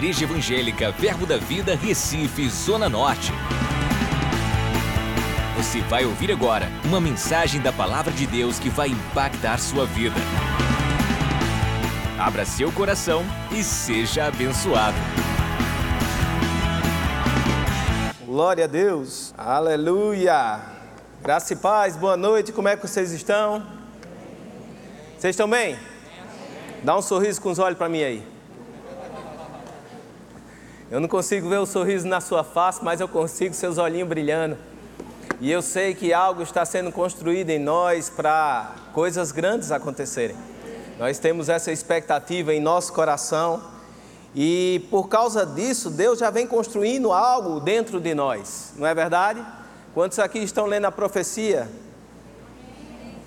Igreja Evangélica Verbo da Vida, Recife, Zona Norte. Você vai ouvir agora uma mensagem da Palavra de Deus que vai impactar sua vida. Abra seu coração e seja abençoado. Glória a Deus, aleluia. Graça e paz, boa noite, como é que vocês estão? Vocês estão bem? Dá um sorriso com os olhos para mim aí. Eu não consigo ver o sorriso na sua face, mas eu consigo seus olhinhos brilhando. E eu sei que algo está sendo construído em nós para coisas grandes acontecerem. Nós temos essa expectativa em nosso coração e por causa disso, Deus já vem construindo algo dentro de nós, não é verdade? Quantos aqui estão lendo a profecia?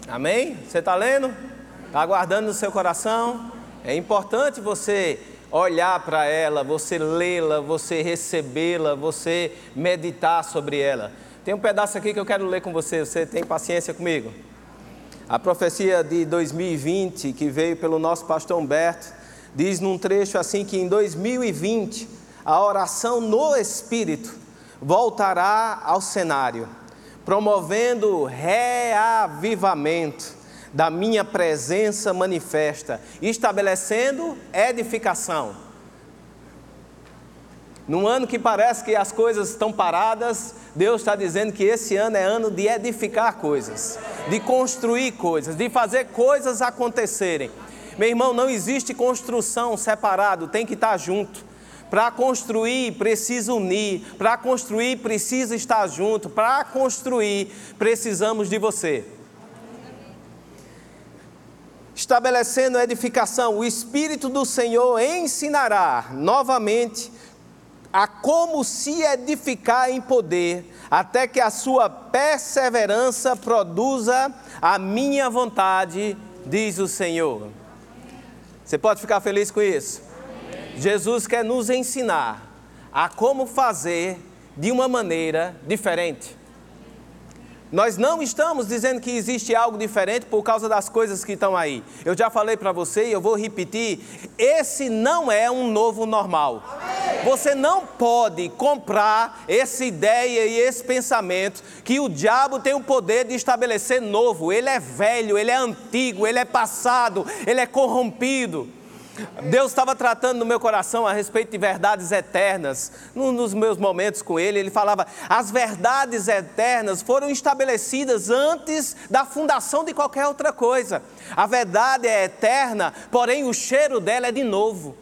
Amém? Você está lendo? Está guardando no seu coração? É importante você olhar para ela, você lê-la, você recebê-la, você meditar sobre ela. Tem um pedaço aqui que eu quero ler com você, você tem paciência comigo? A profecia de 2020, que veio pelo nosso pastor Humberto, diz num trecho assim que em 2020 a oração no Espírito voltará ao cenário, promovendo reavivamento da minha presença manifesta, estabelecendo edificação. Num ano que parece que as coisas estão paradas, Deus está dizendo que esse ano é ano de edificar coisas, de construir coisas, de fazer coisas acontecerem. Meu irmão, não existe construção separado, tem que estar junto. Para construir, precisa unir. Para construir, precisa estar junto. Para construir, precisamos de você estabelecendo a edificação, o Espírito do Senhor ensinará novamente a como se edificar em poder, até que a sua perseverança produza a minha vontade, diz o Senhor. Você pode ficar feliz com isso? Jesus quer nos ensinar a como fazer de uma maneira diferente. Nós não estamos dizendo que existe algo diferente por causa das coisas que estão aí. Eu já falei para você e eu vou repetir: esse não é um novo normal. Você não pode comprar essa ideia e esse pensamento que o diabo tem o poder de estabelecer novo. Ele é velho, ele é antigo, ele é passado, ele é corrompido. Deus estava tratando no meu coração a respeito de verdades eternas. Num dos meus momentos com Ele, Ele falava: as verdades eternas foram estabelecidas antes da fundação de qualquer outra coisa. A verdade é eterna, porém o cheiro dela é de novo.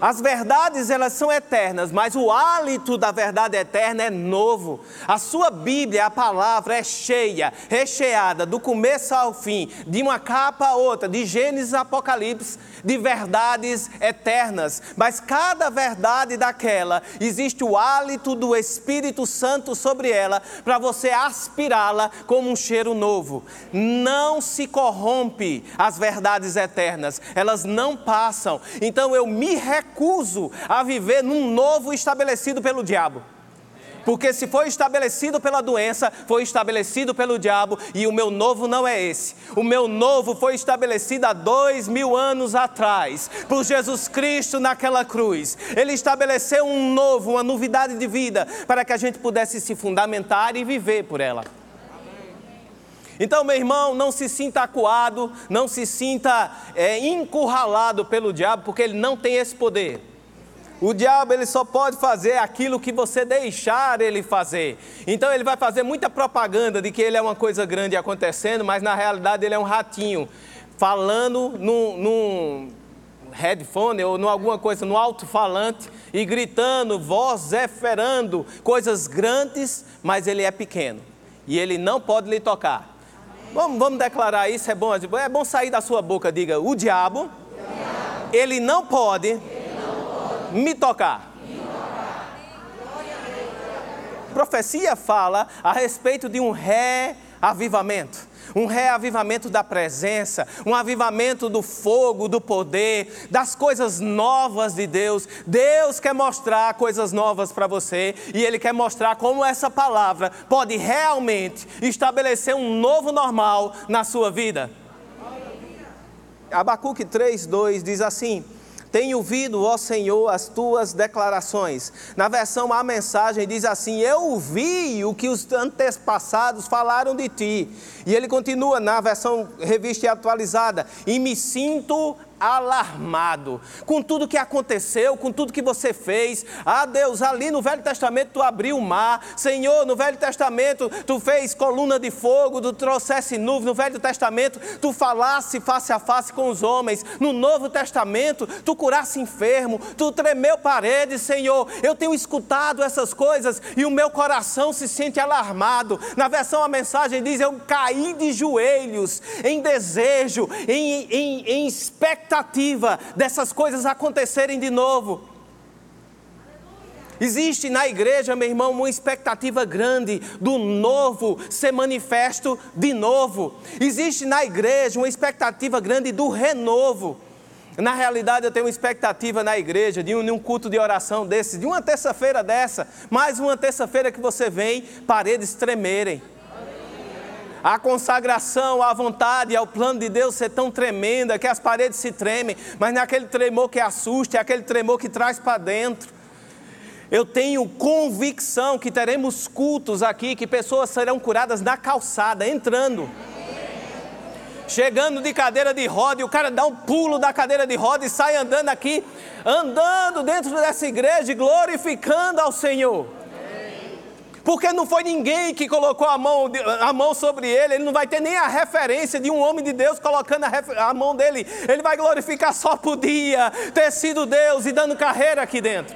As verdades elas são eternas, mas o hálito da verdade eterna é novo. A sua Bíblia, a palavra é cheia, recheada do começo ao fim, de uma capa a outra, de Gênesis a Apocalipse, de verdades eternas. Mas cada verdade daquela existe o hálito do Espírito Santo sobre ela para você aspirá-la como um cheiro novo. Não se corrompe as verdades eternas, elas não passam. Então eu me reconheço recuso a viver num novo estabelecido pelo diabo. Porque se foi estabelecido pela doença, foi estabelecido pelo diabo, e o meu novo não é esse. O meu novo foi estabelecido há dois mil anos atrás, por Jesus Cristo naquela cruz. Ele estabeleceu um novo, uma novidade de vida, para que a gente pudesse se fundamentar e viver por ela. Então, meu irmão, não se sinta acuado, não se sinta é, encurralado pelo diabo, porque ele não tem esse poder. O diabo ele só pode fazer aquilo que você deixar ele fazer. Então ele vai fazer muita propaganda de que ele é uma coisa grande acontecendo, mas na realidade ele é um ratinho falando num, num headphone ou em alguma coisa no alto-falante e gritando, vociferando coisas grandes, mas ele é pequeno e ele não pode lhe tocar. Vamos, vamos declarar isso, é bom, é bom sair da sua boca, diga, o diabo, ele, não pode. Me tocar. Profecia fala a respeito de um reavivamento um reavivamento da presença, um avivamento do fogo, do poder, das coisas novas de Deus. Deus quer mostrar coisas novas para você e Ele quer mostrar como essa palavra pode realmente estabelecer um novo normal na sua vida. Abacuque 3,2 diz assim: tenho ouvido, ó Senhor, as tuas declarações. Na versão A mensagem diz assim: Eu ouvi o que os antepassados falaram de ti. E ele continua na versão revista e atualizada: E me sinto alarmado com tudo que aconteceu, com tudo que você fez. Ah, Deus, ali no Velho Testamento tu abriu o mar. Senhor, no Velho Testamento tu fez coluna de fogo, tu trouxesse nuvem. No Velho Testamento tu falasse face a face com os homens. No Novo Testamento tu curasse enfermo, tu tremeu paredes, Senhor. Eu tenho escutado essas coisas e o meu coração se sente alarmado. Na versão a mensagem diz: Eu caí de joelhos em desejo, em, em, em expectativa expectativa dessas coisas acontecerem de novo. Existe na igreja, meu irmão, uma expectativa grande do novo ser manifesto de novo. Existe na igreja uma expectativa grande do renovo. Na realidade, eu tenho uma expectativa na igreja de um, de um culto de oração desse, de uma terça-feira dessa, mais uma terça-feira que você vem, paredes tremerem a consagração, a vontade, ao plano de Deus ser tão tremenda que as paredes se tremem, mas não é aquele tremor que assusta, é aquele tremor que traz para dentro. Eu tenho convicção que teremos cultos aqui, que pessoas serão curadas na calçada, entrando. Chegando de cadeira de roda, e o cara dá um pulo da cadeira de roda e sai andando aqui, andando dentro dessa igreja, glorificando ao Senhor. Porque não foi ninguém que colocou a mão, a mão sobre ele, ele não vai ter nem a referência de um homem de Deus colocando a, a mão dele. Ele vai glorificar só por dia ter sido Deus e dando carreira aqui dentro.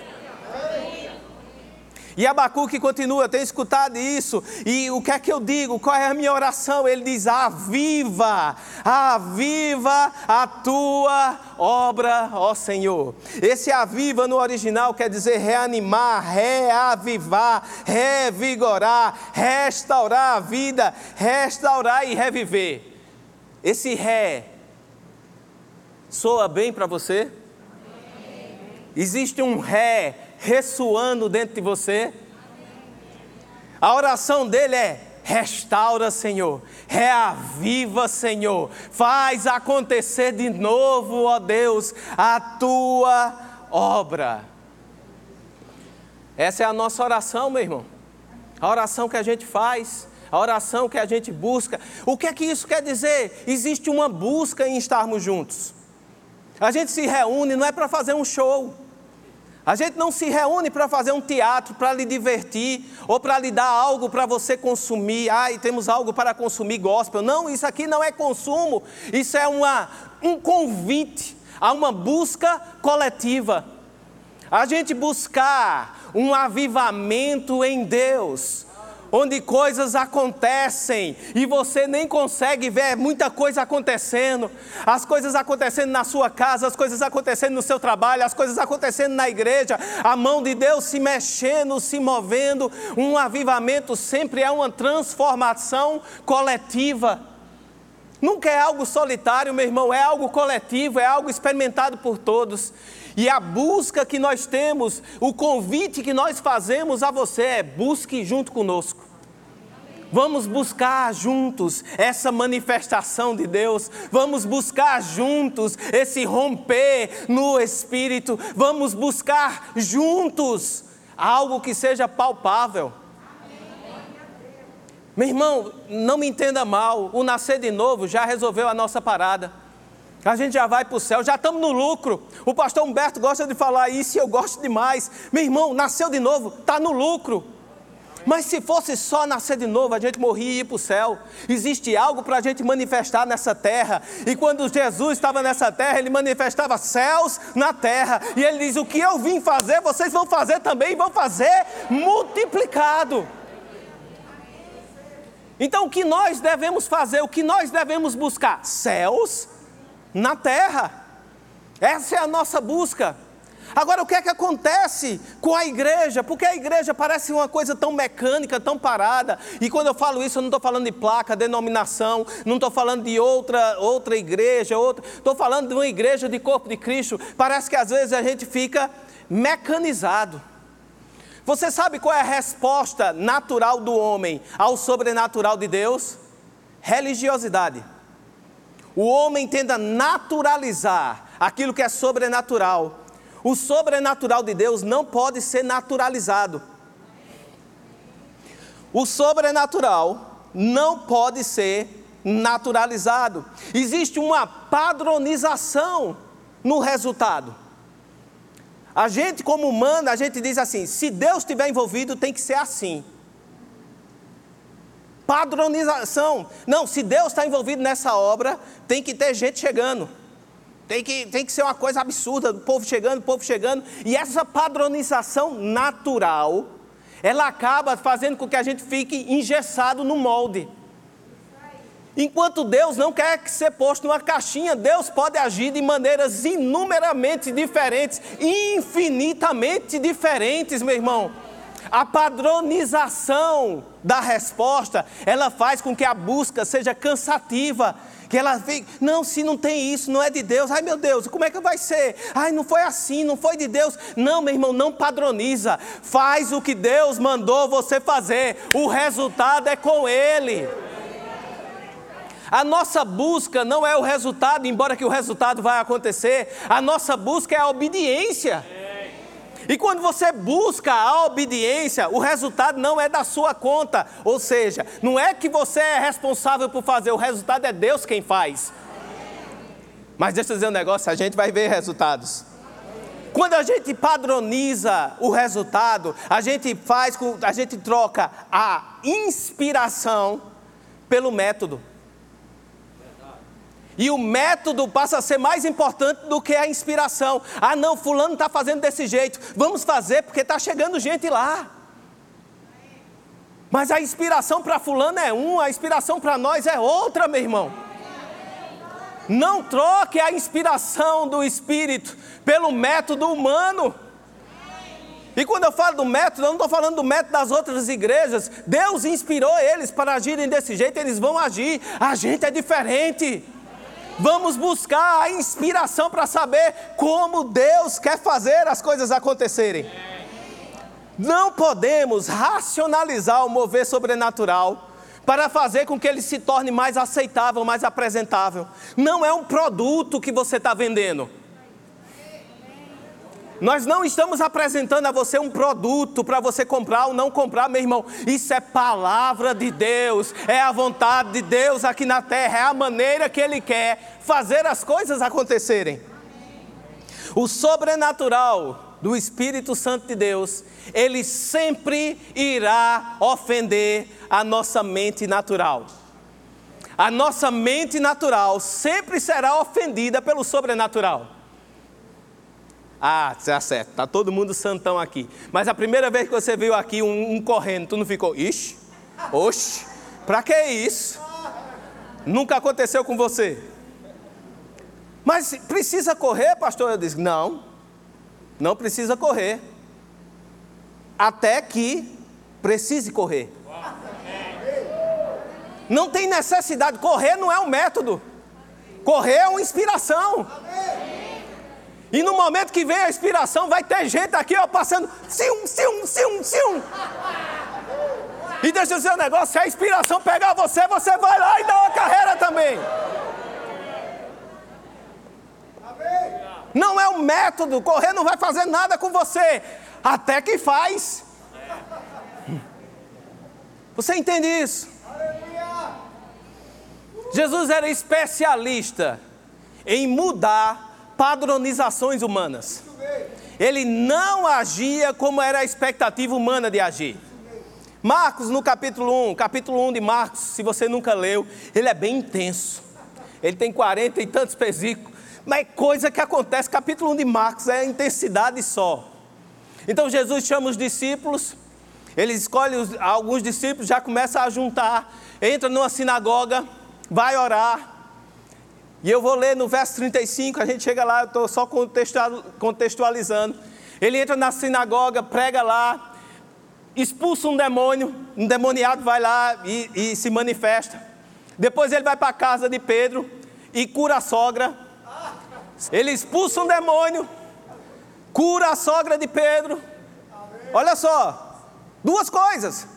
E Abacuque continua, tenho escutado isso, e o que é que eu digo? Qual é a minha oração? Ele diz: Aviva, aviva a tua obra, ó Senhor. Esse aviva no original quer dizer reanimar, reavivar, revigorar, restaurar a vida, restaurar e reviver. Esse ré soa bem para você? Existe um ré ressoando dentro de você? A oração dele é: restaura, Senhor, reaviva, Senhor, faz acontecer de novo, ó Deus, a tua obra. Essa é a nossa oração, meu irmão. A oração que a gente faz, a oração que a gente busca. O que é que isso quer dizer? Existe uma busca em estarmos juntos. A gente se reúne não é para fazer um show. A gente não se reúne para fazer um teatro, para lhe divertir, ou para lhe dar algo para você consumir. Ai, temos algo para consumir gospel. Não, isso aqui não é consumo, isso é uma, um convite a uma busca coletiva. A gente buscar um avivamento em Deus onde coisas acontecem e você nem consegue ver muita coisa acontecendo. As coisas acontecendo na sua casa, as coisas acontecendo no seu trabalho, as coisas acontecendo na igreja, a mão de Deus se mexendo, se movendo. Um avivamento sempre é uma transformação coletiva. Nunca é algo solitário, meu irmão, é algo coletivo, é algo experimentado por todos. E a busca que nós temos, o convite que nós fazemos a você é: busque junto conosco. Vamos buscar juntos essa manifestação de Deus, vamos buscar juntos esse romper no Espírito, vamos buscar juntos algo que seja palpável. Meu irmão, não me entenda mal, o nascer de novo já resolveu a nossa parada. A gente já vai para o céu, já estamos no lucro. O pastor Humberto gosta de falar isso e eu gosto demais. Meu irmão, nasceu de novo, está no lucro. Mas se fosse só nascer de novo, a gente morria e ia para o céu. Existe algo para a gente manifestar nessa terra. E quando Jesus estava nessa terra, ele manifestava céus na terra. E ele diz: O que eu vim fazer, vocês vão fazer também, vão fazer multiplicado. Então, o que nós devemos fazer, o que nós devemos buscar? Céus na terra. Essa é a nossa busca. Agora, o que é que acontece com a igreja? Porque a igreja parece uma coisa tão mecânica, tão parada. E quando eu falo isso, eu não estou falando de placa, denominação, não estou falando de outra, outra igreja, outra. Estou falando de uma igreja de corpo de Cristo. Parece que às vezes a gente fica mecanizado. Você sabe qual é a resposta natural do homem ao sobrenatural de Deus? Religiosidade. O homem tenta naturalizar aquilo que é sobrenatural. O sobrenatural de Deus não pode ser naturalizado. O sobrenatural não pode ser naturalizado. Existe uma padronização no resultado. A gente, como humano, a gente diz assim: se Deus estiver envolvido, tem que ser assim. Padronização. Não, se Deus está envolvido nessa obra, tem que ter gente chegando. Tem que, tem que ser uma coisa absurda, o povo chegando, o povo chegando. E essa padronização natural, ela acaba fazendo com que a gente fique engessado no molde. Enquanto Deus não quer que ser posto numa caixinha, Deus pode agir de maneiras inumeramente diferentes, infinitamente diferentes, meu irmão. A padronização da resposta, ela faz com que a busca seja cansativa, que ela fique, não, se não tem isso, não é de Deus. Ai meu Deus, como é que vai ser? Ai, não foi assim, não foi de Deus. Não, meu irmão, não padroniza. Faz o que Deus mandou você fazer. O resultado é com ele. A nossa busca não é o resultado, embora que o resultado vai acontecer. A nossa busca é a obediência. E quando você busca a obediência, o resultado não é da sua conta. Ou seja, não é que você é responsável por fazer, o resultado é Deus quem faz. Mas deixa eu dizer um negócio, a gente vai ver resultados. Quando a gente padroniza o resultado, a gente faz, a gente troca a inspiração pelo método. E o método passa a ser mais importante do que a inspiração. Ah, não, Fulano está fazendo desse jeito, vamos fazer porque está chegando gente lá. Mas a inspiração para Fulano é uma, a inspiração para nós é outra, meu irmão. Não troque a inspiração do Espírito pelo método humano. E quando eu falo do método, eu não estou falando do método das outras igrejas. Deus inspirou eles para agirem desse jeito, eles vão agir. A gente é diferente. Vamos buscar a inspiração para saber como Deus quer fazer as coisas acontecerem. Não podemos racionalizar o mover sobrenatural para fazer com que ele se torne mais aceitável, mais apresentável. Não é um produto que você está vendendo. Nós não estamos apresentando a você um produto para você comprar ou não comprar, meu irmão. Isso é palavra de Deus, é a vontade de Deus aqui na terra, é a maneira que Ele quer fazer as coisas acontecerem. O sobrenatural do Espírito Santo de Deus, ele sempre irá ofender a nossa mente natural. A nossa mente natural sempre será ofendida pelo sobrenatural. Ah, tá certo, tá todo mundo santão aqui. Mas a primeira vez que você viu aqui um, um correndo, tu não ficou, ixi, oxe, pra que isso? Nunca aconteceu com você. Mas precisa correr, pastor? Eu disse, não, não precisa correr. Até que precise correr. Não tem necessidade, correr não é um método. Correr é uma inspiração. E no momento que vem a inspiração, vai ter gente aqui ó, passando, sium, sium, sium, sium. E deixa eu dizer um negócio: se a inspiração pegar você, você vai lá e dá uma carreira também. Não é um método, correr não vai fazer nada com você, até que faz. Você entende isso? Jesus era especialista em mudar padronizações humanas. Ele não agia como era a expectativa humana de agir. Marcos, no capítulo 1, capítulo 1 de Marcos, se você nunca leu, ele é bem intenso. Ele tem 40 e tantos versículos, mas é coisa que acontece. Capítulo 1 de Marcos é intensidade só. Então Jesus chama os discípulos, ele escolhe os, alguns discípulos, já começa a juntar, entra numa sinagoga, vai orar, e eu vou ler no verso 35, a gente chega lá, eu estou só contextualizando. Ele entra na sinagoga, prega lá, expulsa um demônio, um demoniado vai lá e, e se manifesta. Depois ele vai para a casa de Pedro e cura a sogra. Ele expulsa um demônio, cura a sogra de Pedro. Olha só, duas coisas.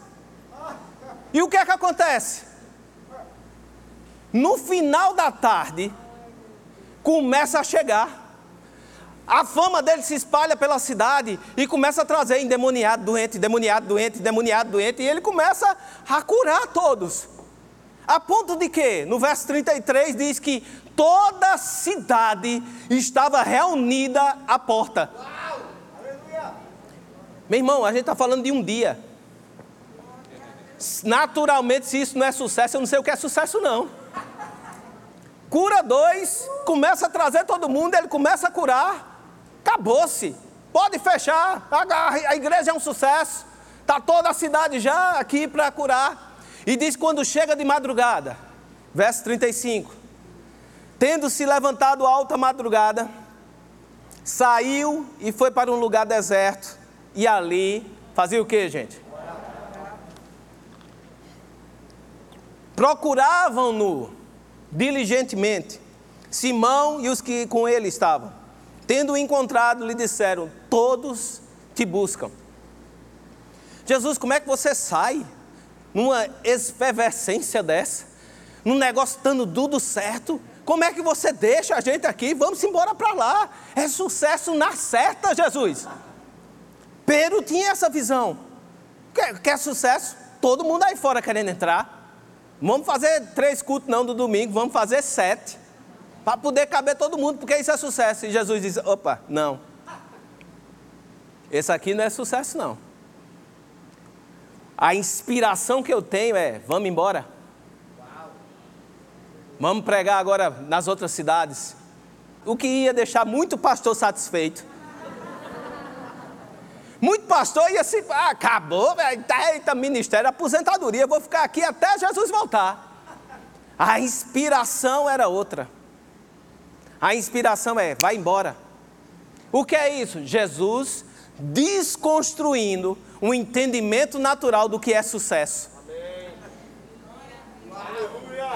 E o que é que acontece? No final da tarde, começa a chegar. A fama dele se espalha pela cidade e começa a trazer endemoniado doente, endemoniado doente, endemoniado doente, e ele começa a curar todos. A ponto de que, no verso 33 diz que toda a cidade estava reunida à porta. Meu irmão, a gente está falando de um dia. Naturalmente, se isso não é sucesso, eu não sei o que é sucesso, não. Cura dois, começa a trazer todo mundo, ele começa a curar, acabou-se. Pode fechar, a, igreja é um sucesso. Está toda a cidade já aqui para curar. E diz quando chega de madrugada, verso 35. Tendo se levantado alta madrugada, saiu e foi para um lugar deserto, e ali fazia o que, gente? Procuravam-no diligentemente, Simão e os que com ele estavam. Tendo encontrado, lhe disseram: Todos te buscam. Jesus, como é que você sai numa efervescência dessa? Num negócio estando tudo certo? Como é que você deixa a gente aqui? Vamos embora para lá. É sucesso na certa, Jesus. Pedro tinha essa visão. Quer, quer sucesso? Todo mundo aí fora querendo entrar. Vamos fazer três cultos não do domingo, vamos fazer sete. Para poder caber todo mundo, porque isso é sucesso. E Jesus diz: opa, não. Esse aqui não é sucesso, não. A inspiração que eu tenho é: vamos embora. Vamos pregar agora nas outras cidades. O que ia deixar muito pastor satisfeito. Muito pastor ia se. Ah, acabou, eita, ministério, aposentadoria, vou ficar aqui até Jesus voltar. A inspiração era outra. A inspiração é: vai embora. O que é isso? Jesus desconstruindo um entendimento natural do que é sucesso.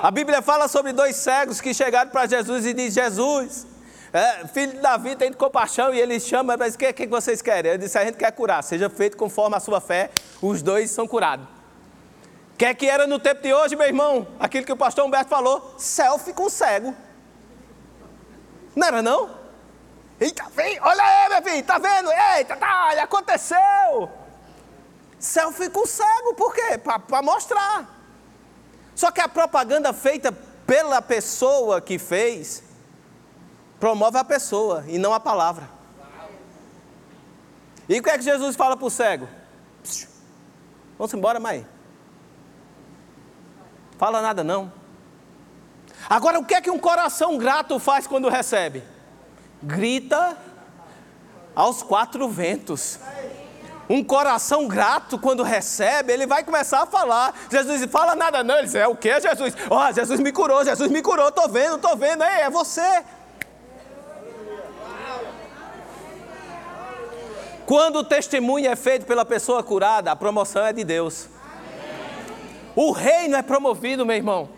A Bíblia fala sobre dois cegos que chegaram para Jesus e diz: Jesus, é, filho de Davi tem compaixão e ele chama, mas o que, que vocês querem? Ele disse: a gente quer curar, seja feito conforme a sua fé, os dois são curados. O que é que era no tempo de hoje, meu irmão? Aquilo que o pastor Humberto falou: selfie com cego. Não era não? Eita, vem, olha aí, meu filho, tá vendo? Eita, tá, aconteceu. Selfie com cego, por quê? Para mostrar. Só que a propaganda feita pela pessoa que fez promove a pessoa e não a palavra. E o que é que Jesus fala para o cego? Vamos embora, mãe. Fala nada não. Agora, o que é que um coração grato faz quando recebe? Grita aos quatro ventos. Um coração grato, quando recebe, ele vai começar a falar. Jesus fala nada não. Ele diz, é o que, Jesus? Ó, oh, Jesus me curou, Jesus me curou, estou vendo, estou vendo. Ei, é você. Quando o testemunho é feito pela pessoa curada, a promoção é de Deus. O reino é promovido, meu irmão.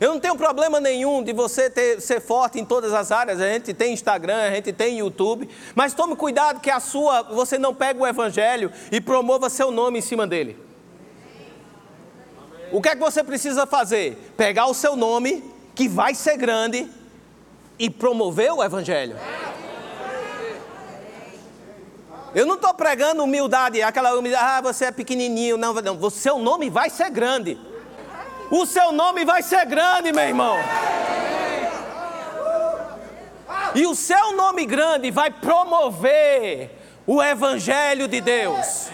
Eu não tenho problema nenhum de você ter, ser forte em todas as áreas. A gente tem Instagram, a gente tem YouTube, mas tome cuidado que a sua, você não pega o evangelho e promova seu nome em cima dele. O que é que você precisa fazer? Pegar o seu nome, que vai ser grande, e promover o evangelho. Eu não estou pregando humildade, aquela humildade, ah, você é pequenininho. Não, não, o seu nome vai ser grande. O seu nome vai ser grande, meu irmão. E o seu nome grande vai promover o Evangelho de Deus.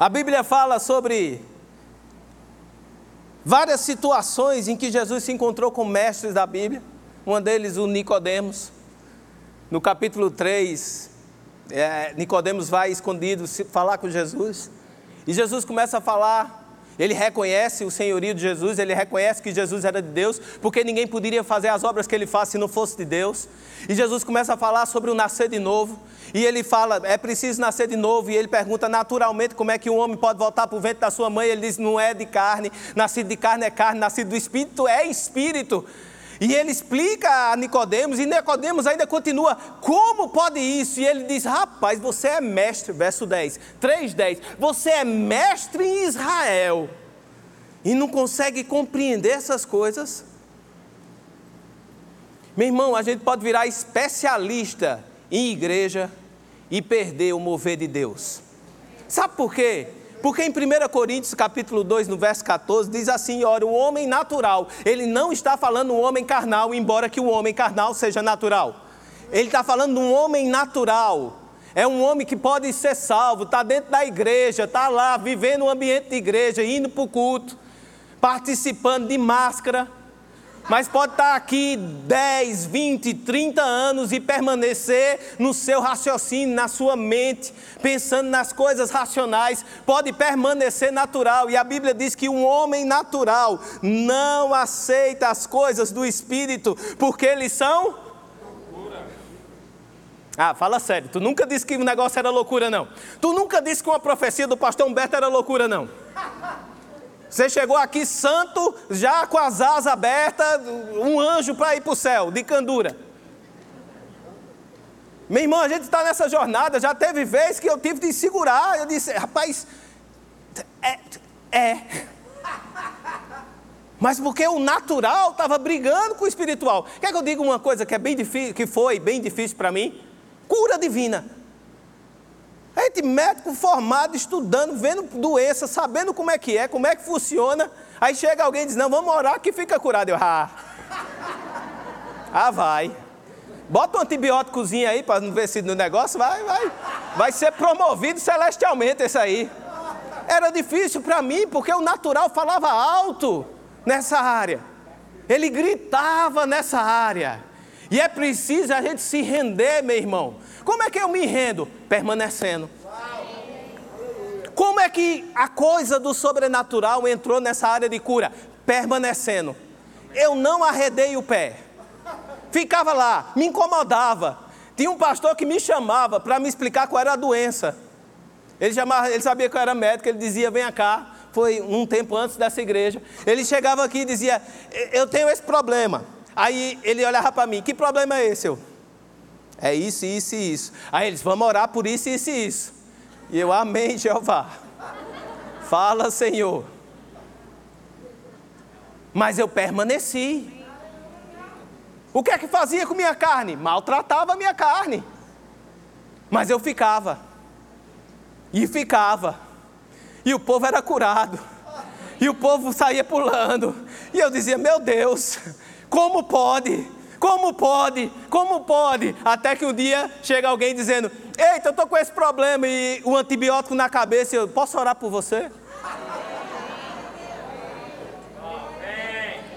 A Bíblia fala sobre várias situações em que Jesus se encontrou com mestres da Bíblia. Uma deles, o Nicodemos. No capítulo 3, é, Nicodemos vai escondido falar com Jesus. E Jesus começa a falar ele reconhece o senhorio de Jesus, ele reconhece que Jesus era de Deus, porque ninguém poderia fazer as obras que ele faz se não fosse de Deus. E Jesus começa a falar sobre o nascer de novo, e ele fala: é preciso nascer de novo, e ele pergunta naturalmente como é que um homem pode voltar para o ventre da sua mãe. Ele diz: não é de carne, nascido de carne é carne, nascido do espírito é espírito. E ele explica a Nicodemos, e Nicodemos ainda continua, como pode isso? E ele diz, rapaz, você é mestre, verso 10, 3,10, você é mestre em Israel, e não consegue compreender essas coisas? Meu irmão, a gente pode virar especialista em igreja e perder o mover de Deus. Sabe por quê? Porque em 1 Coríntios capítulo 2, no verso 14, diz assim, ora, o homem natural, ele não está falando um homem carnal, embora que o homem carnal seja natural. Ele está falando um homem natural. É um homem que pode ser salvo, está dentro da igreja, está lá, vivendo no ambiente de igreja, indo para o culto, participando de máscara, mas pode estar aqui 10, 20, 30 anos e permanecer no seu raciocínio, na sua mente, pensando nas coisas racionais, pode permanecer natural. E a Bíblia diz que um homem natural não aceita as coisas do espírito, porque eles são. Ah, fala sério, tu nunca disse que o negócio era loucura, não. Tu nunca disse que uma profecia do pastor Humberto era loucura, não. Você chegou aqui santo, já com as asas abertas, um anjo para ir para o céu, de candura. Meu irmão, a gente está nessa jornada, já teve vez que eu tive de segurar. Eu disse, rapaz, é. é. Mas porque o natural estava brigando com o espiritual. Quer que eu diga uma coisa que é bem difícil, que foi bem difícil para mim? Cura divina. Gente médico formado, estudando, vendo doença, sabendo como é que é, como é que funciona. Aí chega alguém e diz, não, vamos orar que fica curado. Eu, ah, ah vai. Bota um antibióticozinho aí para não ver se no negócio vai, vai, vai ser promovido celestialmente esse aí. Era difícil para mim, porque o natural falava alto nessa área. Ele gritava nessa área. E é preciso a gente se render, meu irmão. Como é que eu me rendo? Permanecendo. Como é que a coisa do sobrenatural entrou nessa área de cura? Permanecendo. Eu não arredei o pé. Ficava lá, me incomodava. Tinha um pastor que me chamava para me explicar qual era a doença. Ele, chamava, ele sabia que eu era médico, ele dizia: Venha cá. Foi um tempo antes dessa igreja. Ele chegava aqui e dizia: Eu tenho esse problema. Aí ele olhava para mim: Que problema é esse? Eu, é isso, isso e isso. Aí eles, vamos orar por isso, isso e isso. E eu, amém, Jeová. Fala, Senhor. Mas eu permaneci. O que é que fazia com minha carne? Maltratava a minha carne. Mas eu ficava. E ficava. E o povo era curado. E o povo saía pulando. E eu dizia: Meu Deus, como pode? Como pode? Como pode? Até que um dia chega alguém dizendo: Eita, eu estou com esse problema e o antibiótico na cabeça. Eu posso orar por você?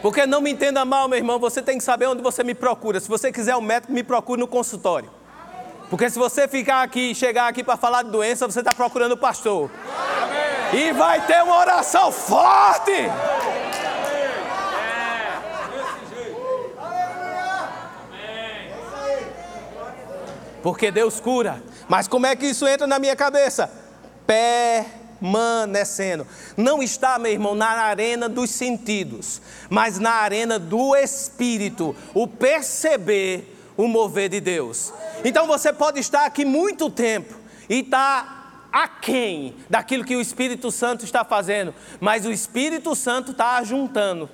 Porque não me entenda mal, meu irmão, você tem que saber onde você me procura. Se você quiser um médico, me procure no consultório. Porque se você ficar aqui, chegar aqui para falar de doença, você está procurando o pastor. E vai ter uma oração forte. Porque Deus cura. Mas como é que isso entra na minha cabeça? Permanecendo. Não está, meu irmão, na arena dos sentidos, mas na arena do espírito, o perceber o mover de Deus. Então você pode estar aqui muito tempo e estar tá aquém daquilo que o Espírito Santo está fazendo, mas o Espírito Santo está ajuntando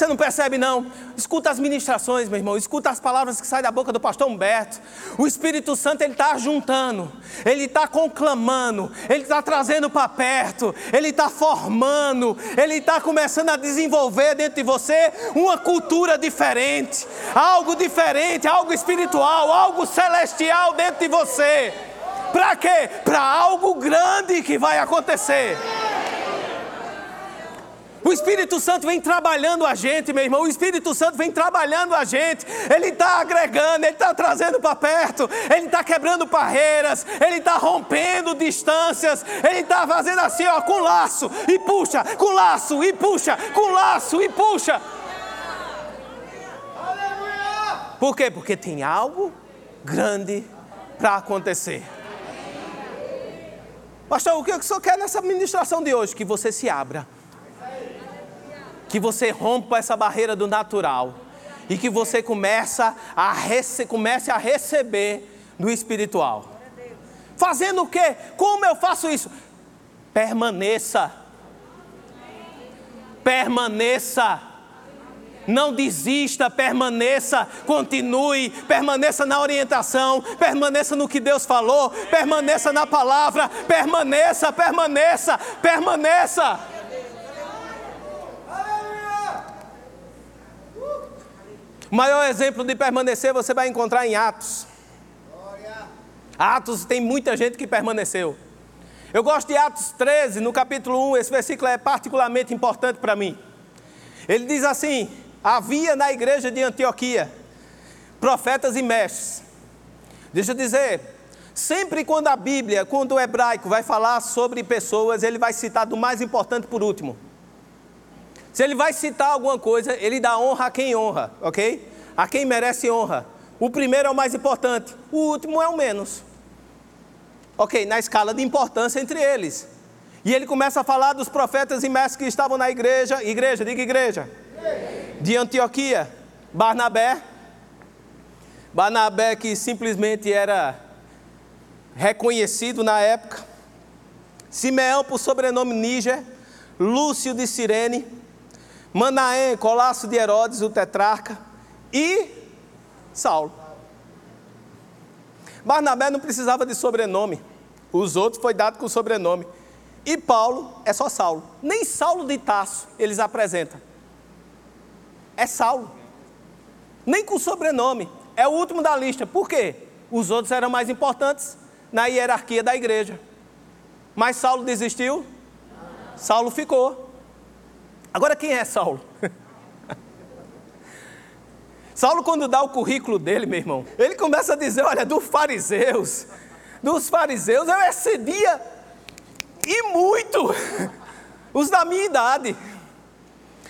Você não percebe, não? Escuta as ministrações, meu irmão. Escuta as palavras que saem da boca do pastor Humberto. O Espírito Santo, ele está juntando. Ele está conclamando. Ele está trazendo para perto. Ele está formando. Ele está começando a desenvolver dentro de você uma cultura diferente. Algo diferente, algo espiritual, algo celestial dentro de você. Para quê? Para algo grande que vai acontecer. O Espírito Santo vem trabalhando a gente, meu irmão. O Espírito Santo vem trabalhando a gente. Ele está agregando, ele está trazendo para perto, ele está quebrando barreiras, ele está rompendo distâncias, ele está fazendo assim, ó, com laço e puxa, com laço e puxa, com laço e puxa. Por quê? Porque tem algo grande para acontecer. Pastor, o que o senhor quer nessa ministração de hoje? Que você se abra que você rompa essa barreira do natural e que você começa a rece comece a receber do espiritual. Fazendo o quê? Como eu faço isso? Permaneça. Permaneça. Não desista, permaneça, continue, permaneça na orientação, permaneça no que Deus falou, permaneça na palavra, permaneça, permaneça, permaneça. O maior exemplo de permanecer você vai encontrar em Atos. Atos tem muita gente que permaneceu. Eu gosto de Atos 13, no capítulo 1, esse versículo é particularmente importante para mim. Ele diz assim: Havia na igreja de Antioquia profetas e mestres. Deixa eu dizer, sempre quando a Bíblia, quando o hebraico vai falar sobre pessoas, ele vai citar do mais importante por último. Se ele vai citar alguma coisa, ele dá honra a quem honra, ok? A quem merece honra. O primeiro é o mais importante, o último é o menos. Ok, na escala de importância entre eles. E ele começa a falar dos profetas e mestres que estavam na igreja, igreja, diga igreja, de Antioquia, Barnabé. Barnabé que simplesmente era reconhecido na época. Simeão por sobrenome Níger, Lúcio de Cirene, Manaém, Colasso de Herodes, o tetrarca, e Saulo. Barnabé não precisava de sobrenome, os outros foi dado com sobrenome. E Paulo é só Saulo. Nem Saulo de Tasso eles apresentam. É Saulo. Nem com sobrenome. É o último da lista. Por quê? Os outros eram mais importantes na hierarquia da igreja. Mas Saulo desistiu? Saulo ficou. Agora quem é Saulo? Saulo, quando dá o currículo dele, meu irmão, ele começa a dizer: olha, dos fariseus, dos fariseus eu excedia e muito os da minha idade.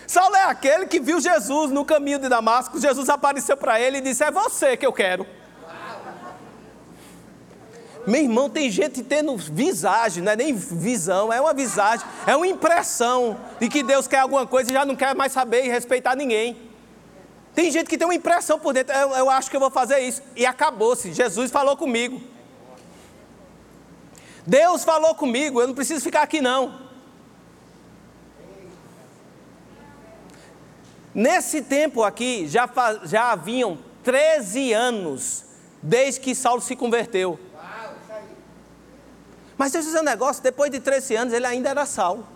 Saulo é aquele que viu Jesus no caminho de Damasco. Jesus apareceu para ele e disse: É você que eu quero. Meu irmão, tem gente tendo visagem, não é nem visão, é uma visagem, é uma impressão de que Deus quer alguma coisa e já não quer mais saber e respeitar ninguém. Tem gente que tem uma impressão por dentro, eu, eu acho que eu vou fazer isso, e acabou-se. Jesus falou comigo. Deus falou comigo, eu não preciso ficar aqui não. Nesse tempo aqui, já, já haviam 13 anos desde que Saulo se converteu. Mas deixa eu dizer um negócio: depois de 13 anos, ele ainda era Saulo.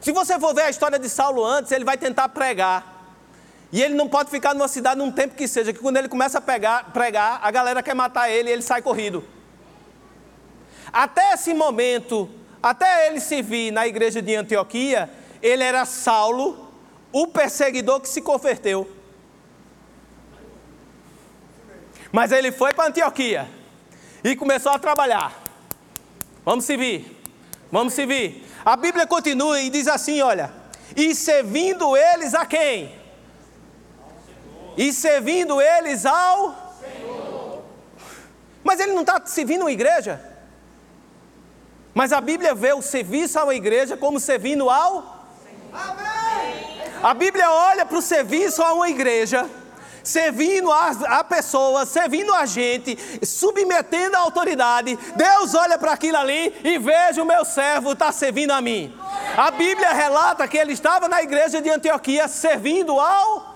Se você for ver a história de Saulo antes, ele vai tentar pregar. E ele não pode ficar numa cidade num tempo que seja, que quando ele começa a pegar, pregar, a galera quer matar ele e ele sai corrido. Até esse momento, até ele se vir na igreja de Antioquia, ele era Saulo, o perseguidor que se converteu. Mas ele foi para Antioquia e começou a trabalhar. Vamos servir, vamos servir. A Bíblia continua e diz assim: olha, e servindo eles a quem? E servindo eles ao Senhor. Mas ele não está servindo a igreja. Mas a Bíblia vê o serviço à igreja como servindo ao Amém. A Bíblia olha para o serviço a uma igreja servindo a, a pessoas, servindo a gente, submetendo a autoridade. Deus olha para aquilo ali e veja o meu servo está servindo a mim. A Bíblia relata que ele estava na igreja de Antioquia servindo ao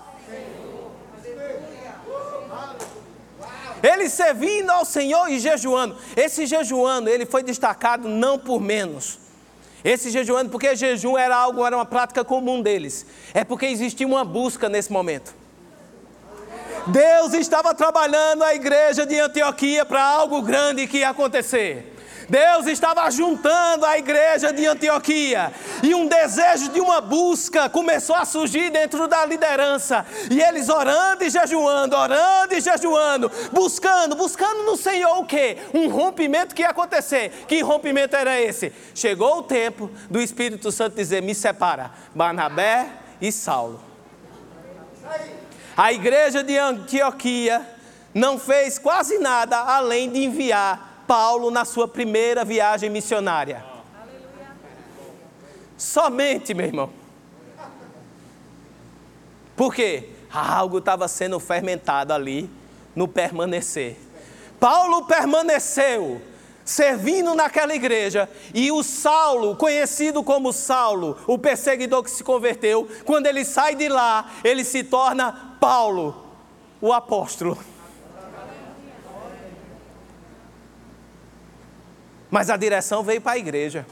ele servindo ao Senhor e jejuando. Esse jejuando, ele foi destacado não por menos. Esse jejuando, porque jejum era algo, era uma prática comum deles. É porque existia uma busca nesse momento. Deus estava trabalhando a igreja de Antioquia para algo grande que ia acontecer. Deus estava juntando a igreja de Antioquia e um desejo de uma busca começou a surgir dentro da liderança. E eles orando e jejuando, orando e jejuando, buscando, buscando no Senhor o quê? Um rompimento que ia acontecer. Que rompimento era esse? Chegou o tempo do Espírito Santo dizer: Me separa, Barnabé e Saulo. A igreja de Antioquia não fez quase nada além de enviar Paulo na sua primeira viagem missionária. Somente, meu irmão. Por quê? Algo estava sendo fermentado ali no permanecer. Paulo permaneceu servindo naquela igreja, e o Saulo, conhecido como Saulo, o perseguidor que se converteu, quando ele sai de lá, ele se torna Paulo, o apóstolo. Mas a direção veio para a igreja,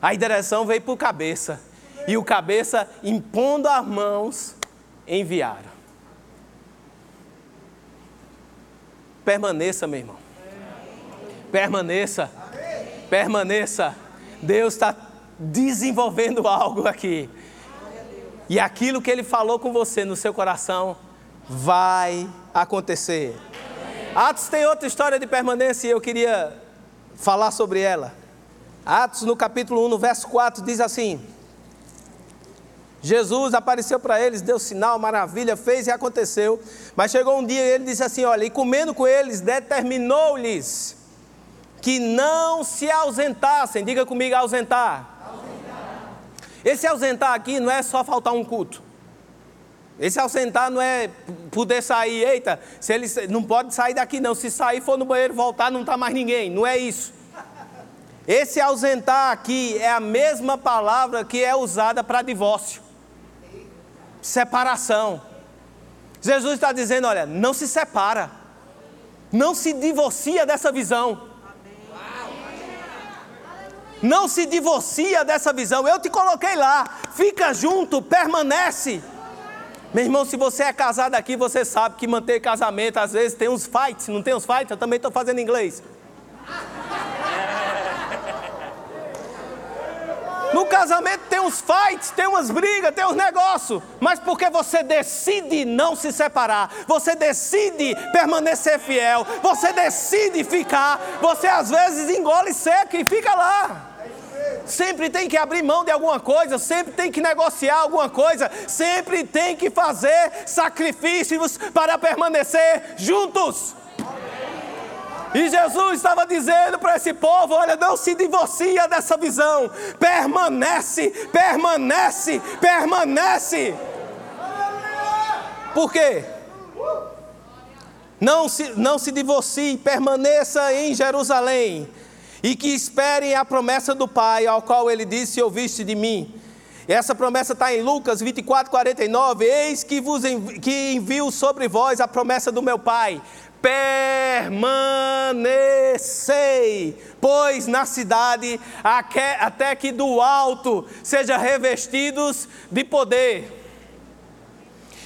a direção veio para o cabeça, e o cabeça, impondo as mãos, enviaram. Permaneça, meu irmão. Permaneça. Permaneça. Deus está desenvolvendo algo aqui. E aquilo que Ele falou com você no seu coração vai acontecer. Atos tem outra história de permanência e eu queria falar sobre ela. Atos no capítulo 1, no verso 4, diz assim: Jesus apareceu para eles, deu sinal, maravilha, fez e aconteceu. Mas chegou um dia e ele disse assim: Olha, e comendo com eles, determinou-lhes que não se ausentassem. Diga comigo, ausentar. ausentar. Esse ausentar aqui não é só faltar um culto. Esse ausentar não é poder sair, eita, se ele não pode sair daqui não. Se sair for no banheiro voltar, não está mais ninguém. Não é isso. Esse ausentar aqui é a mesma palavra que é usada para divórcio. Separação. Jesus está dizendo: olha, não se separa. Não se divorcia dessa visão. Não se divorcia dessa visão. Eu te coloquei lá. Fica junto, permanece. Meu irmão, se você é casado aqui, você sabe que manter casamento às vezes tem uns fights. Não tem uns fights? Eu também estou fazendo inglês. No casamento tem uns fights, tem umas brigas, tem uns negócios, mas porque você decide não se separar, você decide permanecer fiel, você decide ficar, você às vezes engole seco e fica lá sempre tem que abrir mão de alguma coisa, sempre tem que negociar alguma coisa, sempre tem que fazer sacrifícios para permanecer juntos. E Jesus estava dizendo para esse povo: olha, não se divorcia dessa visão, permanece, permanece, permanece. Por quê? Não se, não se divorcie, permaneça em Jerusalém e que esperem a promessa do Pai, ao qual ele disse: Ouviste de mim. Essa promessa está em Lucas 24, 49. Eis que, vos envi que envio sobre vós a promessa do meu Pai. Permanecei, pois na cidade, até que do alto seja revestidos de poder.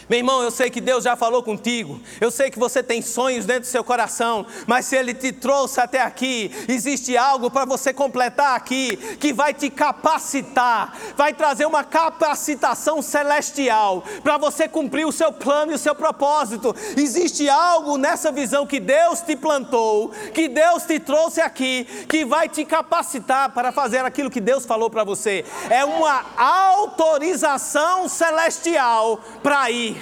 Meu irmão, eu sei que Deus já falou contigo, eu sei que você tem sonhos dentro do seu coração, mas se Ele te trouxe até aqui, existe algo para você completar aqui, que vai te capacitar, vai trazer uma capacitação celestial, para você cumprir o seu plano e o seu propósito. Existe algo nessa visão que Deus te plantou, que Deus te trouxe aqui, que vai te capacitar para fazer aquilo que Deus falou para você. É uma autorização celestial para ir.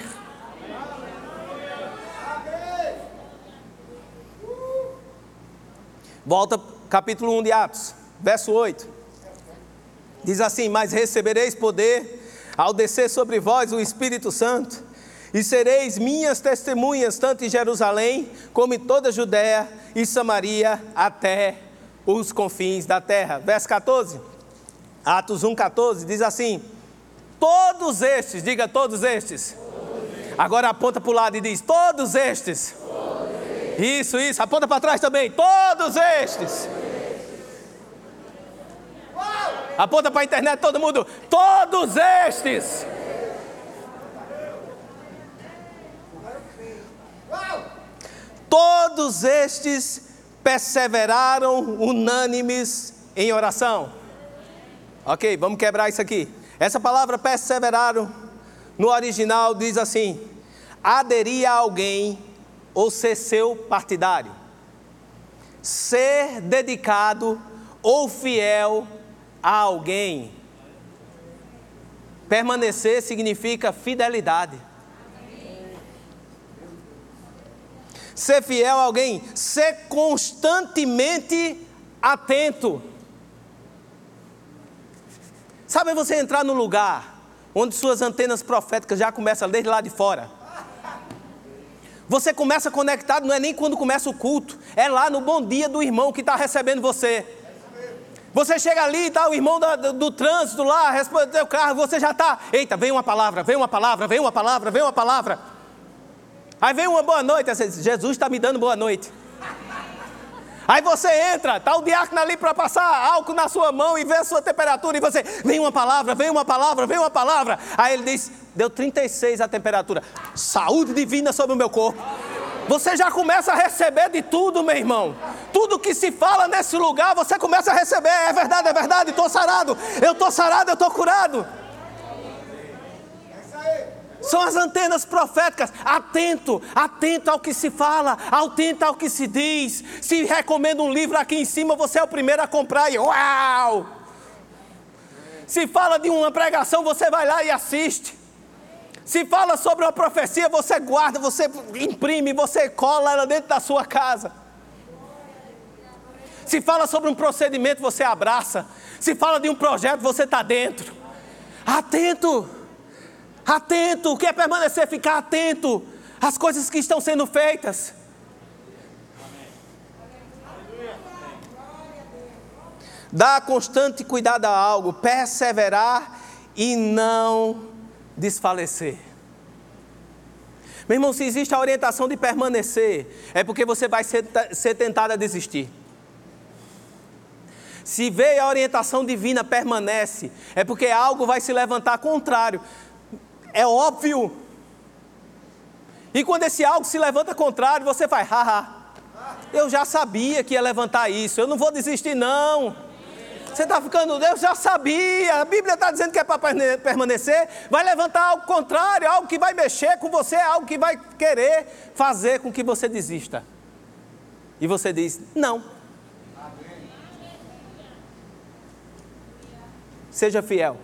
Volta capítulo 1 de Atos, verso 8. Diz assim: Mas recebereis poder ao descer sobre vós o Espírito Santo, e sereis minhas testemunhas, tanto em Jerusalém, como em toda a Judéia e Samaria, até os confins da terra. Verso 14, Atos 1, 14, diz assim: Todos estes, diga todos estes. Todos estes. Agora aponta para o lado e diz: Todos estes isso, isso. Aponta para trás também. Todos estes. Aponta para a internet todo mundo. Todos estes. Todos estes perseveraram unânimes em oração. Ok, vamos quebrar isso aqui. Essa palavra perseveraram no original diz assim: aderir a alguém ou ser seu partidário. Ser dedicado ou fiel a alguém. Permanecer significa fidelidade. Ser fiel a alguém, ser constantemente atento. Sabe você entrar no lugar onde suas antenas proféticas já começam desde lá de fora. Você começa conectado, não é nem quando começa o culto, é lá no bom dia do irmão que está recebendo você. Você chega ali e tá, o irmão do, do trânsito lá, responde teu carro, você já está, eita, vem uma palavra, vem uma palavra, vem uma palavra, vem uma palavra. Aí vem uma boa noite, Jesus está me dando boa noite. Aí você entra, está o diácono ali para passar álcool na sua mão e ver a sua temperatura, e você, vem uma palavra, vem uma palavra, vem uma palavra. Aí ele diz, deu 36 a temperatura, saúde divina sobre o meu corpo. Você já começa a receber de tudo, meu irmão. Tudo que se fala nesse lugar, você começa a receber. É verdade, é verdade, estou sarado. Eu estou sarado, eu estou curado. São as antenas proféticas. Atento, atento ao que se fala, atento ao que se diz. Se recomenda um livro aqui em cima, você é o primeiro a comprar e uau! Se fala de uma pregação, você vai lá e assiste. Se fala sobre uma profecia, você guarda, você imprime, você cola ela dentro da sua casa. Se fala sobre um procedimento, você abraça. Se fala de um projeto, você está dentro. Atento, atento. O que é permanecer? Ficar atento às coisas que estão sendo feitas. Dar constante cuidado a algo, perseverar e não desfalecer. Meu irmão, se existe a orientação de permanecer, é porque você vai ser, ser tentado a desistir. Se veio a orientação divina, permanece, é porque algo vai se levantar contrário. É óbvio. E quando esse algo se levanta contrário, você vai, haha, eu já sabia que ia levantar isso, eu não vou desistir, não. Você está ficando, eu já sabia, a Bíblia está dizendo que é para permanecer, vai levantar algo contrário, algo que vai mexer com você, algo que vai querer fazer com que você desista. E você diz: não. Seja fiel.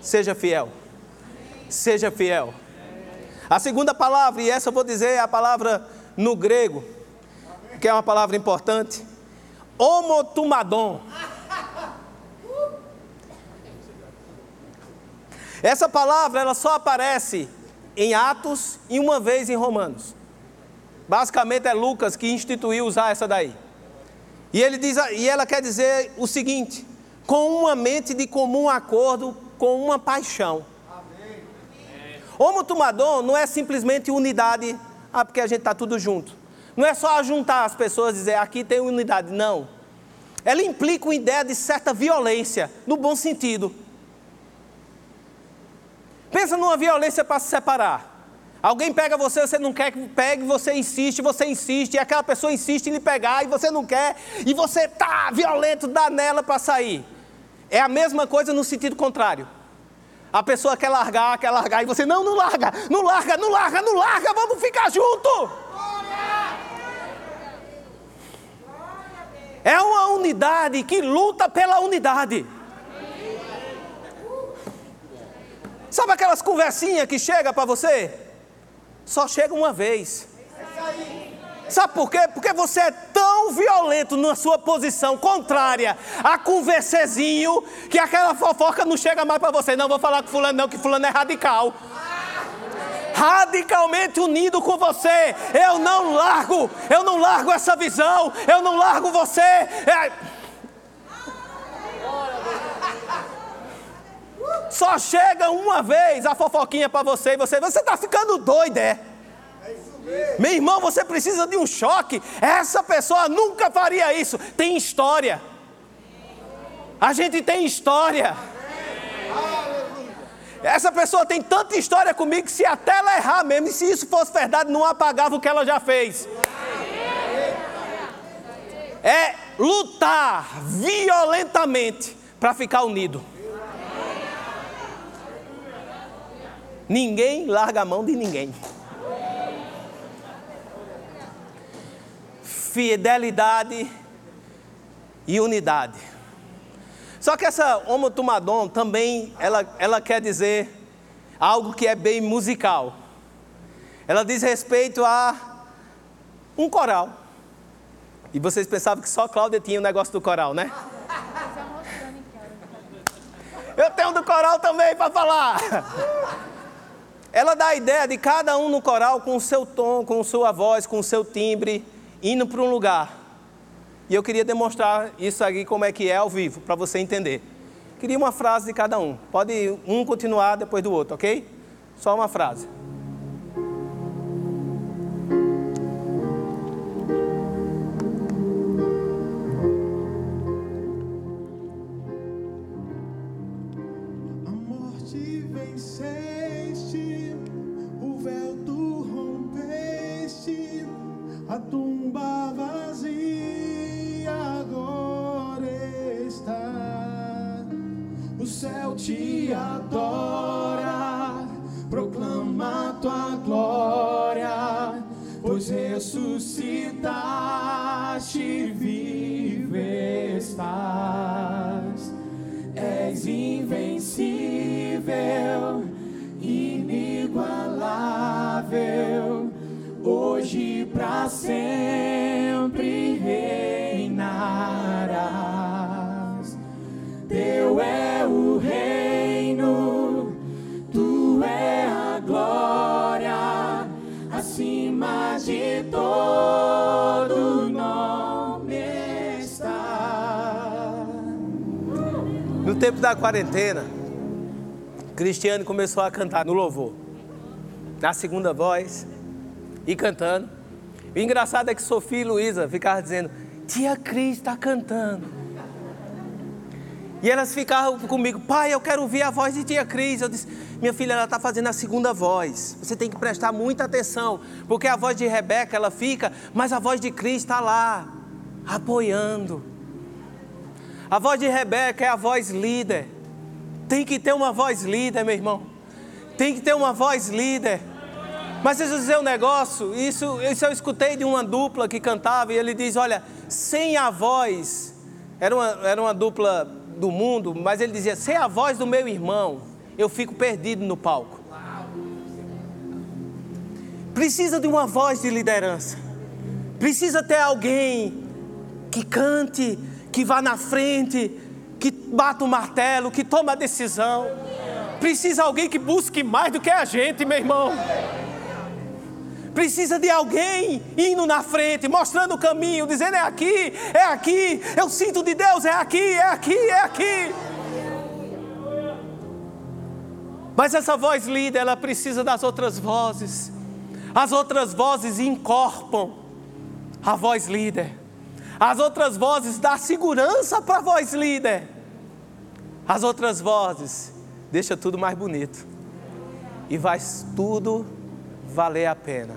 Seja fiel. Seja fiel. A segunda palavra, e essa eu vou dizer, é a palavra no grego, que é uma palavra importante. Homotumadon. Essa palavra ela só aparece em Atos e uma vez em Romanos. Basicamente é Lucas que instituiu usar essa daí. E ele diz, e ela quer dizer o seguinte: com uma mente de comum acordo, com uma paixão. Homo tumadon não é simplesmente unidade, ah, porque a gente está tudo junto. Não é só juntar as pessoas e dizer aqui tem unidade, não. Ela implica uma ideia de certa violência, no bom sentido. Pensa numa violência para se separar. Alguém pega você, você não quer que pegue, você insiste, você insiste, e aquela pessoa insiste em lhe pegar e você não quer, e você tá violento, dá nela para sair. É a mesma coisa no sentido contrário. A pessoa quer largar, quer largar, e você, não, não larga, não larga, não larga, não larga, vamos ficar junto. É uma unidade que luta pela unidade. Sabe aquelas conversinhas que chega para você? Só chega uma vez. Sabe por quê? Porque você é tão violento na sua posição contrária a conversezinho que aquela fofoca não chega mais para você. Não vou falar com fulano não, que fulano é radical. Radicalmente unido com você. Eu não largo, eu não largo essa visão, eu não largo você. É... Só chega uma vez a fofoquinha para você e você, você está ficando doido, é? Meu irmão, você precisa de um choque. Essa pessoa nunca faria isso. Tem história. A gente tem história. Essa pessoa tem tanta história comigo que se até ela errar mesmo, e se isso fosse verdade, não apagava o que ela já fez. É lutar violentamente para ficar unido. Ninguém larga a mão de ninguém. Fidelidade e unidade. Só que essa homotumadon também ela, ela quer dizer algo que é bem musical. Ela diz respeito a um coral. E vocês pensavam que só Cláudia tinha o negócio do coral, né? Eu tenho do coral também para falar. Ela dá a ideia de cada um no coral com o seu tom, com sua voz, com o seu timbre, indo para um lugar. E eu queria demonstrar isso aqui como é que é ao vivo, para você entender. Queria uma frase de cada um. Pode um continuar depois do outro, ok? Só uma frase. és invencível, inigualável, hoje para sempre. No tempo da quarentena, Cristiano começou a cantar no louvor, na segunda voz, e cantando. O engraçado é que Sofia e Luísa ficavam dizendo: Tia Cris está cantando. E elas ficavam comigo, pai, eu quero ouvir a voz de tia Cris. Eu disse, minha filha, ela está fazendo a segunda voz. Você tem que prestar muita atenção, porque a voz de Rebeca ela fica, mas a voz de Cris está lá, apoiando. A voz de Rebeca é a voz líder. Tem que ter uma voz líder, meu irmão. Tem que ter uma voz líder. Mas deixa eu dizer um negócio, isso, isso eu escutei de uma dupla que cantava e ele diz: olha, sem a voz, era uma, era uma dupla do mundo, mas ele dizia: sem a voz do meu irmão, eu fico perdido no palco. Precisa de uma voz de liderança, precisa ter alguém que cante que vá na frente, que bata o martelo, que toma a decisão. Precisa alguém que busque mais do que a gente, meu irmão. Precisa de alguém indo na frente, mostrando o caminho, dizendo: é aqui, é aqui, eu sinto de Deus, é aqui, é aqui, é aqui. Mas essa voz líder, ela precisa das outras vozes. As outras vozes incorporam a voz líder. As outras vozes dá segurança para a voz líder. As outras vozes deixa tudo mais bonito. E vai tudo valer a pena.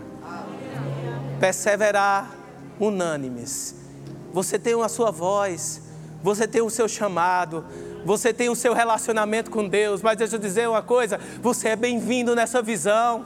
Perseverar unânimes. Você tem a sua voz, você tem o seu chamado, você tem o seu relacionamento com Deus, mas deixa eu dizer uma coisa: você é bem-vindo nessa visão.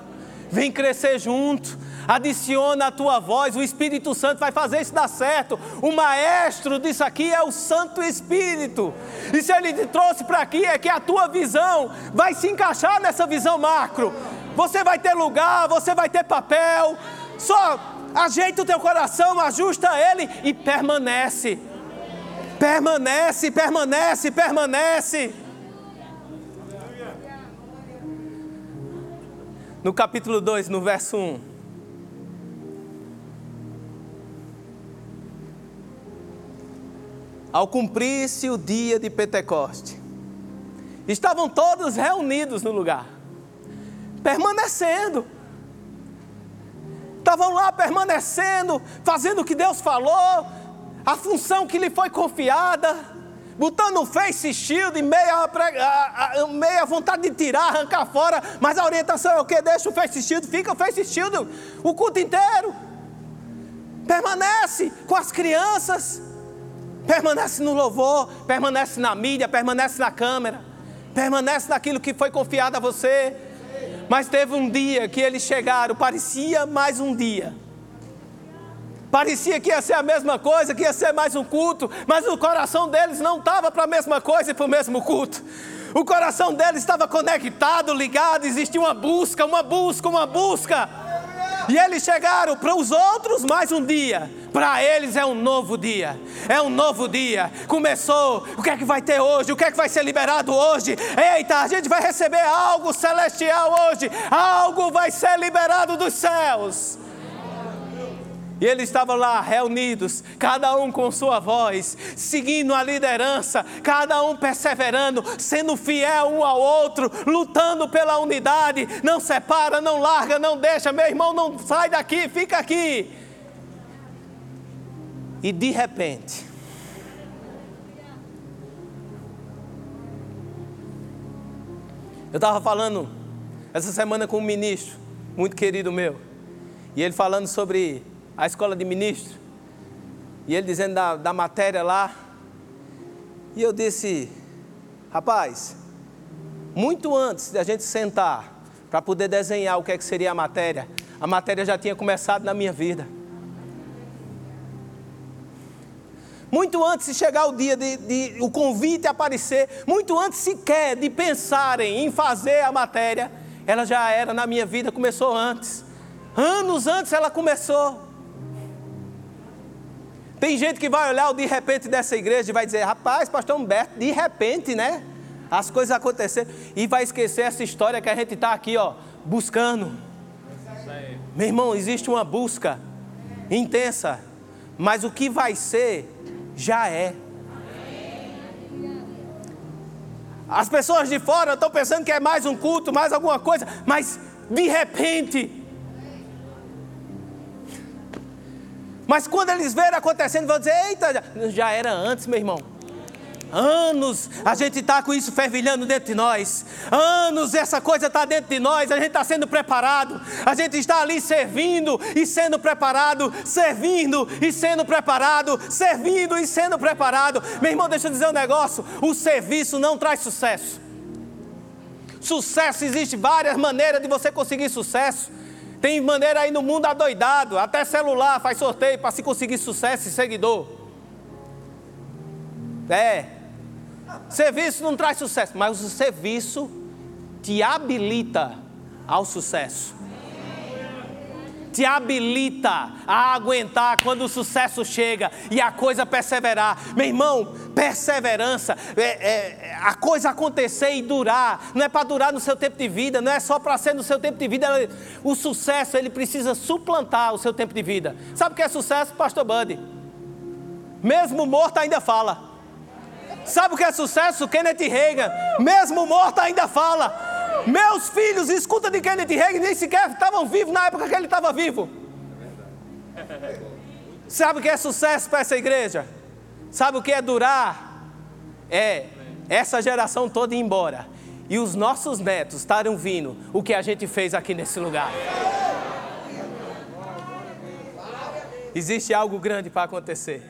Vem crescer junto adiciona a tua voz, o Espírito Santo vai fazer isso dar certo. O maestro disso aqui é o Santo Espírito. E se ele te trouxe para aqui, é que a tua visão vai se encaixar nessa visão macro. Você vai ter lugar, você vai ter papel. Só ajeita o teu coração, ajusta ele e permanece. Permanece, permanece, permanece. No capítulo 2, no verso 1. Ao cumprir-se o dia de Pentecoste. Estavam todos reunidos no lugar, permanecendo. Estavam lá permanecendo, fazendo o que Deus falou, a função que lhe foi confiada, botando um face shield meia, meia vontade de tirar, arrancar fora, mas a orientação é o que? Deixa o face shield, fica o face shield o culto inteiro. Permanece com as crianças Permanece no louvor, permanece na mídia, permanece na câmera, permanece naquilo que foi confiado a você. Mas teve um dia que eles chegaram, parecia mais um dia. Parecia que ia ser a mesma coisa, que ia ser mais um culto, mas o coração deles não estava para a mesma coisa e para o mesmo culto. O coração deles estava conectado, ligado, existia uma busca, uma busca, uma busca. E eles chegaram para os outros mais um dia. Para eles é um novo dia. É um novo dia. Começou. O que é que vai ter hoje? O que é que vai ser liberado hoje? Eita, a gente vai receber algo celestial hoje. Algo vai ser liberado dos céus. E eles estavam lá reunidos, cada um com sua voz, seguindo a liderança, cada um perseverando, sendo fiel um ao outro, lutando pela unidade. Não separa, não larga, não deixa, meu irmão, não sai daqui, fica aqui. E de repente, eu estava falando essa semana com um ministro, muito querido meu, e ele falando sobre a escola de ministro, e ele dizendo da, da matéria lá, e eu disse, rapaz, muito antes de a gente sentar para poder desenhar o que, é que seria a matéria, a matéria já tinha começado na minha vida. Muito antes de chegar o dia de, de o convite aparecer, muito antes sequer de pensarem em fazer a matéria, ela já era na minha vida, começou antes. Anos antes ela começou. Tem gente que vai olhar o de repente dessa igreja e vai dizer: rapaz, pastor Humberto, de repente, né? As coisas aconteceram. E vai esquecer essa história que a gente está aqui, ó, buscando. Meu irmão, existe uma busca intensa, mas o que vai ser, já é. As pessoas de fora estão pensando que é mais um culto, mais alguma coisa, mas de repente Mas quando eles verem acontecendo, vão dizer: eita, já era antes, meu irmão. Anos a gente está com isso fervilhando dentro de nós. Anos essa coisa está dentro de nós. A gente está sendo preparado. A gente está ali servindo e sendo preparado. Servindo e sendo preparado. Servindo e sendo preparado. Meu irmão, deixa eu dizer um negócio: o serviço não traz sucesso. Sucesso existe várias maneiras de você conseguir sucesso. Tem maneira aí no mundo adoidado, até celular faz sorteio para se conseguir sucesso e seguidor. É. Serviço não traz sucesso, mas o serviço te habilita ao sucesso te habilita a aguentar quando o sucesso chega e a coisa perseverar. Meu irmão, perseverança, é, é, a coisa acontecer e durar, não é para durar no seu tempo de vida, não é só para ser no seu tempo de vida. O sucesso ele precisa suplantar o seu tempo de vida. Sabe o que é sucesso, Pastor Buddy? Mesmo morto ainda fala. Sabe o que é sucesso? Kenneth Reagan, mesmo morto ainda fala. Meus filhos, escuta de Kenneth Reagan, nem sequer estavam vivos na época que ele estava vivo. Sabe o que é sucesso para essa igreja? Sabe o que é durar? É essa geração toda ir embora e os nossos netos estarem vindo o que a gente fez aqui nesse lugar. Existe algo grande para acontecer.